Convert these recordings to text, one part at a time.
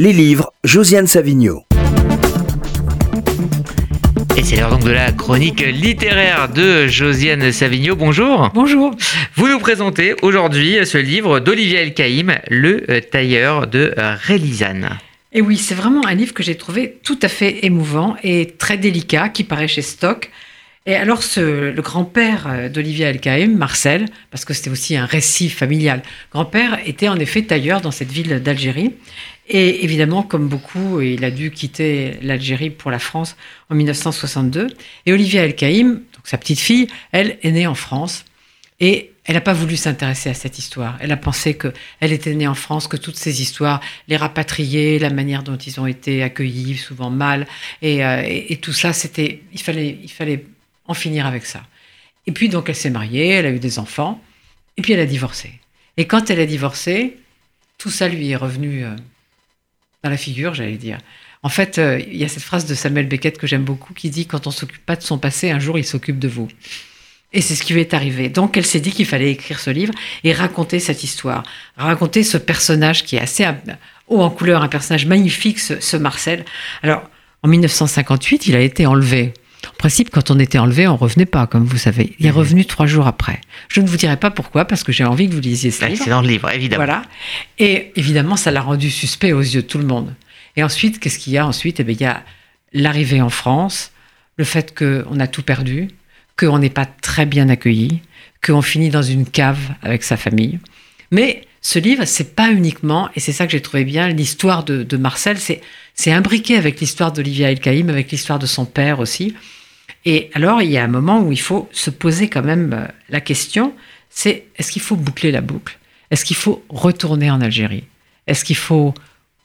Les livres, Josiane Savigno. Et c'est l'heure donc de la chronique littéraire de Josiane Savigno. Bonjour. Bonjour. Vous nous présentez aujourd'hui ce livre d'Olivier Elkaïm, Le tailleur de Rélisane. Et oui, c'est vraiment un livre que j'ai trouvé tout à fait émouvant et très délicat, qui paraît chez Stock. Et alors, le grand-père d'Olivier Elkaïm, Marcel, parce que c'était aussi un récit familial, grand-père était en effet tailleur dans cette ville d'Algérie. Et évidemment, comme beaucoup, il a dû quitter l'Algérie pour la France en 1962. Et Olivia El-Kaïm, donc sa petite fille, elle est née en France. Et elle n'a pas voulu s'intéresser à cette histoire. Elle a pensé qu'elle était née en France, que toutes ces histoires, les rapatriés, la manière dont ils ont été accueillis, souvent mal, et, euh, et tout ça, c'était, il fallait, il fallait en finir avec ça. Et puis donc elle s'est mariée, elle a eu des enfants, et puis elle a divorcé. Et quand elle a divorcé, tout ça lui est revenu euh, dans la figure, j'allais dire. En fait, euh, il y a cette phrase de Samuel Beckett que j'aime beaucoup qui dit Quand on s'occupe pas de son passé, un jour il s'occupe de vous. Et c'est ce qui lui est arrivé. Donc elle s'est dit qu'il fallait écrire ce livre et raconter cette histoire, raconter ce personnage qui est assez haut en couleur, un personnage magnifique, ce, ce Marcel. Alors, en 1958, il a été enlevé. Principe, quand on était enlevé, on revenait pas, comme vous savez. Il est revenu trois jours après. Je ne vous dirai pas pourquoi, parce que j'ai envie que vous lisiez ça. C'est dans le livre, évidemment. Voilà. Et évidemment, ça l'a rendu suspect aux yeux de tout le monde. Et ensuite, qu'est-ce qu'il y a ensuite? Eh bien, il y a l'arrivée en France, le fait qu'on a tout perdu, qu'on n'est pas très bien accueilli, qu'on finit dans une cave avec sa famille. Mais ce livre, c'est pas uniquement, et c'est ça que j'ai trouvé bien, l'histoire de, de Marcel, c'est imbriqué avec l'histoire d'Olivia El-Kaïm, avec l'histoire de son père aussi. Et alors, il y a un moment où il faut se poser quand même la question, c'est est-ce qu'il faut boucler la boucle? Est-ce qu'il faut retourner en Algérie? Est-ce qu'il faut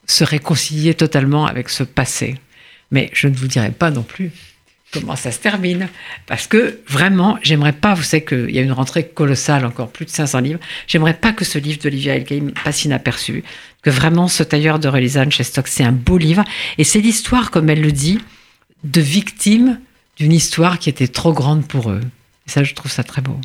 se réconcilier totalement avec ce passé? Mais je ne vous dirai pas non plus comment ça se termine. Parce que vraiment, j'aimerais pas, vous savez qu'il y a une rentrée colossale, encore plus de 500 livres, j'aimerais pas que ce livre d'Olivia Elkaïm passe inaperçu, que vraiment ce tailleur de Relisane chez Stock, c'est un beau livre, et c'est l'histoire, comme elle le dit, de victimes d'une histoire qui était trop grande pour eux. Et ça, je trouve ça très beau.